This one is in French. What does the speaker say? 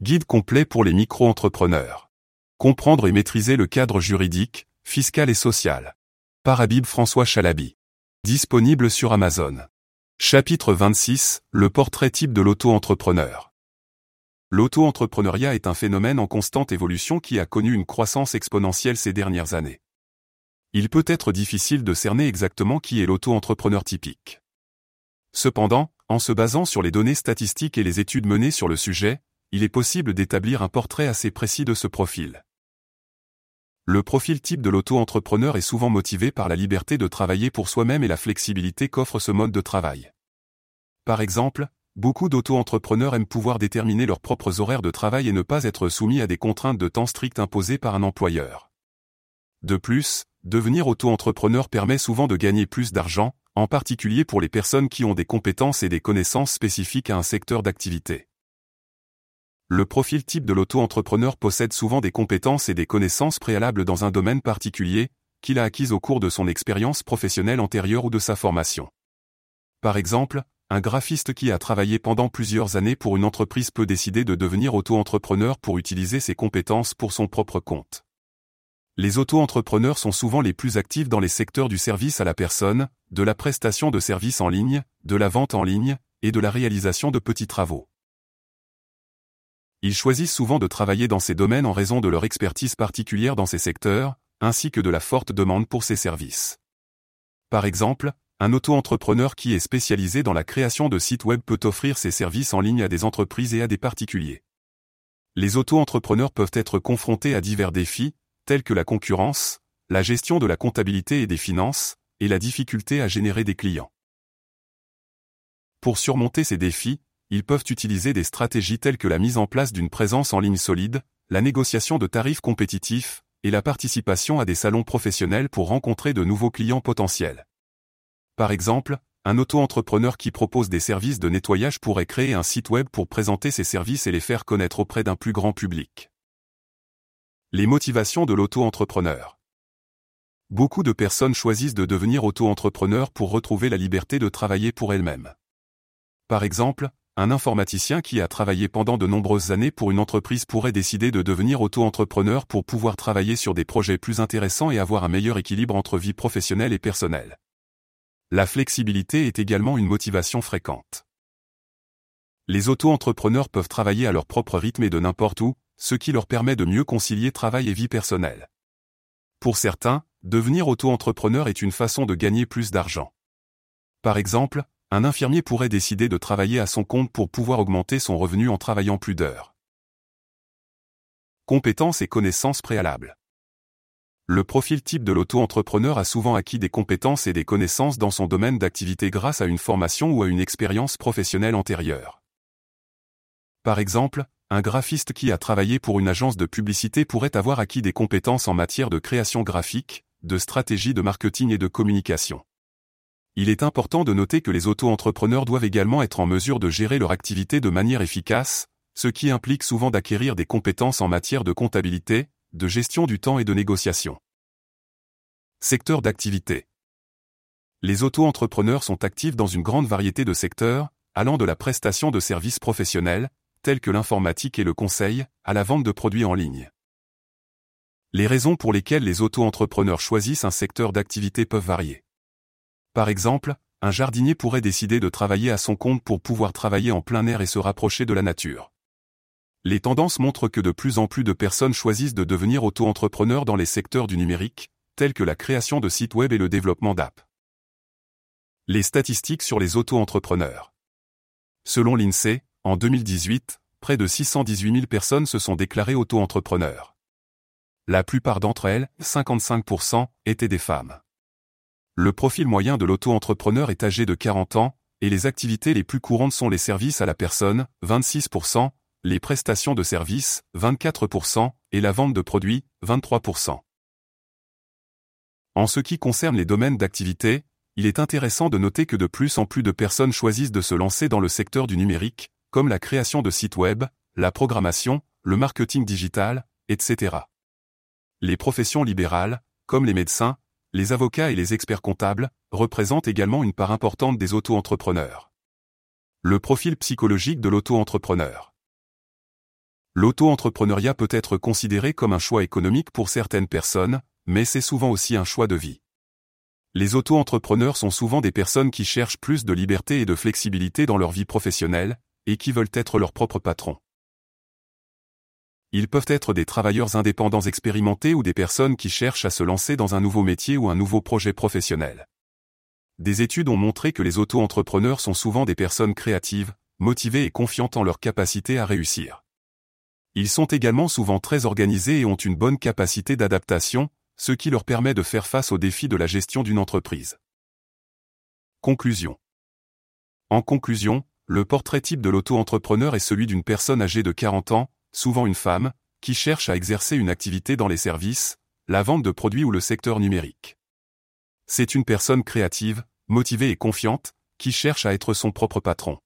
Guide complet pour les micro-entrepreneurs. Comprendre et maîtriser le cadre juridique, fiscal et social. Par Habib François Chalabi. Disponible sur Amazon. Chapitre 26. Le portrait type de l'auto-entrepreneur. L'auto-entrepreneuriat est un phénomène en constante évolution qui a connu une croissance exponentielle ces dernières années. Il peut être difficile de cerner exactement qui est l'auto-entrepreneur typique. Cependant, en se basant sur les données statistiques et les études menées sur le sujet, il est possible d'établir un portrait assez précis de ce profil. Le profil type de l'auto-entrepreneur est souvent motivé par la liberté de travailler pour soi-même et la flexibilité qu'offre ce mode de travail. Par exemple, beaucoup d'auto-entrepreneurs aiment pouvoir déterminer leurs propres horaires de travail et ne pas être soumis à des contraintes de temps strictes imposées par un employeur. De plus, devenir auto-entrepreneur permet souvent de gagner plus d'argent, en particulier pour les personnes qui ont des compétences et des connaissances spécifiques à un secteur d'activité. Le profil type de l'auto-entrepreneur possède souvent des compétences et des connaissances préalables dans un domaine particulier, qu'il a acquises au cours de son expérience professionnelle antérieure ou de sa formation. Par exemple, un graphiste qui a travaillé pendant plusieurs années pour une entreprise peut décider de devenir auto-entrepreneur pour utiliser ses compétences pour son propre compte. Les auto-entrepreneurs sont souvent les plus actifs dans les secteurs du service à la personne, de la prestation de services en ligne, de la vente en ligne, et de la réalisation de petits travaux. Ils choisissent souvent de travailler dans ces domaines en raison de leur expertise particulière dans ces secteurs, ainsi que de la forte demande pour ces services. Par exemple, un auto-entrepreneur qui est spécialisé dans la création de sites web peut offrir ses services en ligne à des entreprises et à des particuliers. Les auto-entrepreneurs peuvent être confrontés à divers défis, tels que la concurrence, la gestion de la comptabilité et des finances, et la difficulté à générer des clients. Pour surmonter ces défis, ils peuvent utiliser des stratégies telles que la mise en place d'une présence en ligne solide, la négociation de tarifs compétitifs, et la participation à des salons professionnels pour rencontrer de nouveaux clients potentiels. Par exemple, un auto-entrepreneur qui propose des services de nettoyage pourrait créer un site web pour présenter ses services et les faire connaître auprès d'un plus grand public. Les motivations de l'auto-entrepreneur. Beaucoup de personnes choisissent de devenir auto-entrepreneur pour retrouver la liberté de travailler pour elles-mêmes. Par exemple, un informaticien qui a travaillé pendant de nombreuses années pour une entreprise pourrait décider de devenir auto-entrepreneur pour pouvoir travailler sur des projets plus intéressants et avoir un meilleur équilibre entre vie professionnelle et personnelle. La flexibilité est également une motivation fréquente. Les auto-entrepreneurs peuvent travailler à leur propre rythme et de n'importe où, ce qui leur permet de mieux concilier travail et vie personnelle. Pour certains, devenir auto-entrepreneur est une façon de gagner plus d'argent. Par exemple, un infirmier pourrait décider de travailler à son compte pour pouvoir augmenter son revenu en travaillant plus d'heures. Compétences et connaissances préalables. Le profil type de l'auto-entrepreneur a souvent acquis des compétences et des connaissances dans son domaine d'activité grâce à une formation ou à une expérience professionnelle antérieure. Par exemple, un graphiste qui a travaillé pour une agence de publicité pourrait avoir acquis des compétences en matière de création graphique, de stratégie de marketing et de communication. Il est important de noter que les auto-entrepreneurs doivent également être en mesure de gérer leur activité de manière efficace, ce qui implique souvent d'acquérir des compétences en matière de comptabilité, de gestion du temps et de négociation. Secteur d'activité. Les auto-entrepreneurs sont actifs dans une grande variété de secteurs, allant de la prestation de services professionnels, tels que l'informatique et le conseil, à la vente de produits en ligne. Les raisons pour lesquelles les auto-entrepreneurs choisissent un secteur d'activité peuvent varier. Par exemple, un jardinier pourrait décider de travailler à son compte pour pouvoir travailler en plein air et se rapprocher de la nature. Les tendances montrent que de plus en plus de personnes choisissent de devenir auto-entrepreneurs dans les secteurs du numérique, tels que la création de sites web et le développement d'apps. Les statistiques sur les auto-entrepreneurs. Selon l'INSEE, en 2018, près de 618 000 personnes se sont déclarées auto-entrepreneurs. La plupart d'entre elles, 55%, étaient des femmes. Le profil moyen de l'auto-entrepreneur est âgé de 40 ans, et les activités les plus courantes sont les services à la personne, 26%, les prestations de services, 24%, et la vente de produits, 23%. En ce qui concerne les domaines d'activité, il est intéressant de noter que de plus en plus de personnes choisissent de se lancer dans le secteur du numérique, comme la création de sites web, la programmation, le marketing digital, etc. Les professions libérales, comme les médecins, les avocats et les experts comptables, représentent également une part importante des auto-entrepreneurs. Le profil psychologique de l'auto-entrepreneur. L'auto-entrepreneuriat peut être considéré comme un choix économique pour certaines personnes, mais c'est souvent aussi un choix de vie. Les auto-entrepreneurs sont souvent des personnes qui cherchent plus de liberté et de flexibilité dans leur vie professionnelle, et qui veulent être leurs propres patrons. Ils peuvent être des travailleurs indépendants expérimentés ou des personnes qui cherchent à se lancer dans un nouveau métier ou un nouveau projet professionnel. Des études ont montré que les auto-entrepreneurs sont souvent des personnes créatives, motivées et confiantes en leur capacité à réussir. Ils sont également souvent très organisés et ont une bonne capacité d'adaptation, ce qui leur permet de faire face aux défis de la gestion d'une entreprise. Conclusion. En conclusion, le portrait type de l'auto-entrepreneur est celui d'une personne âgée de 40 ans, souvent une femme, qui cherche à exercer une activité dans les services, la vente de produits ou le secteur numérique. C'est une personne créative, motivée et confiante, qui cherche à être son propre patron.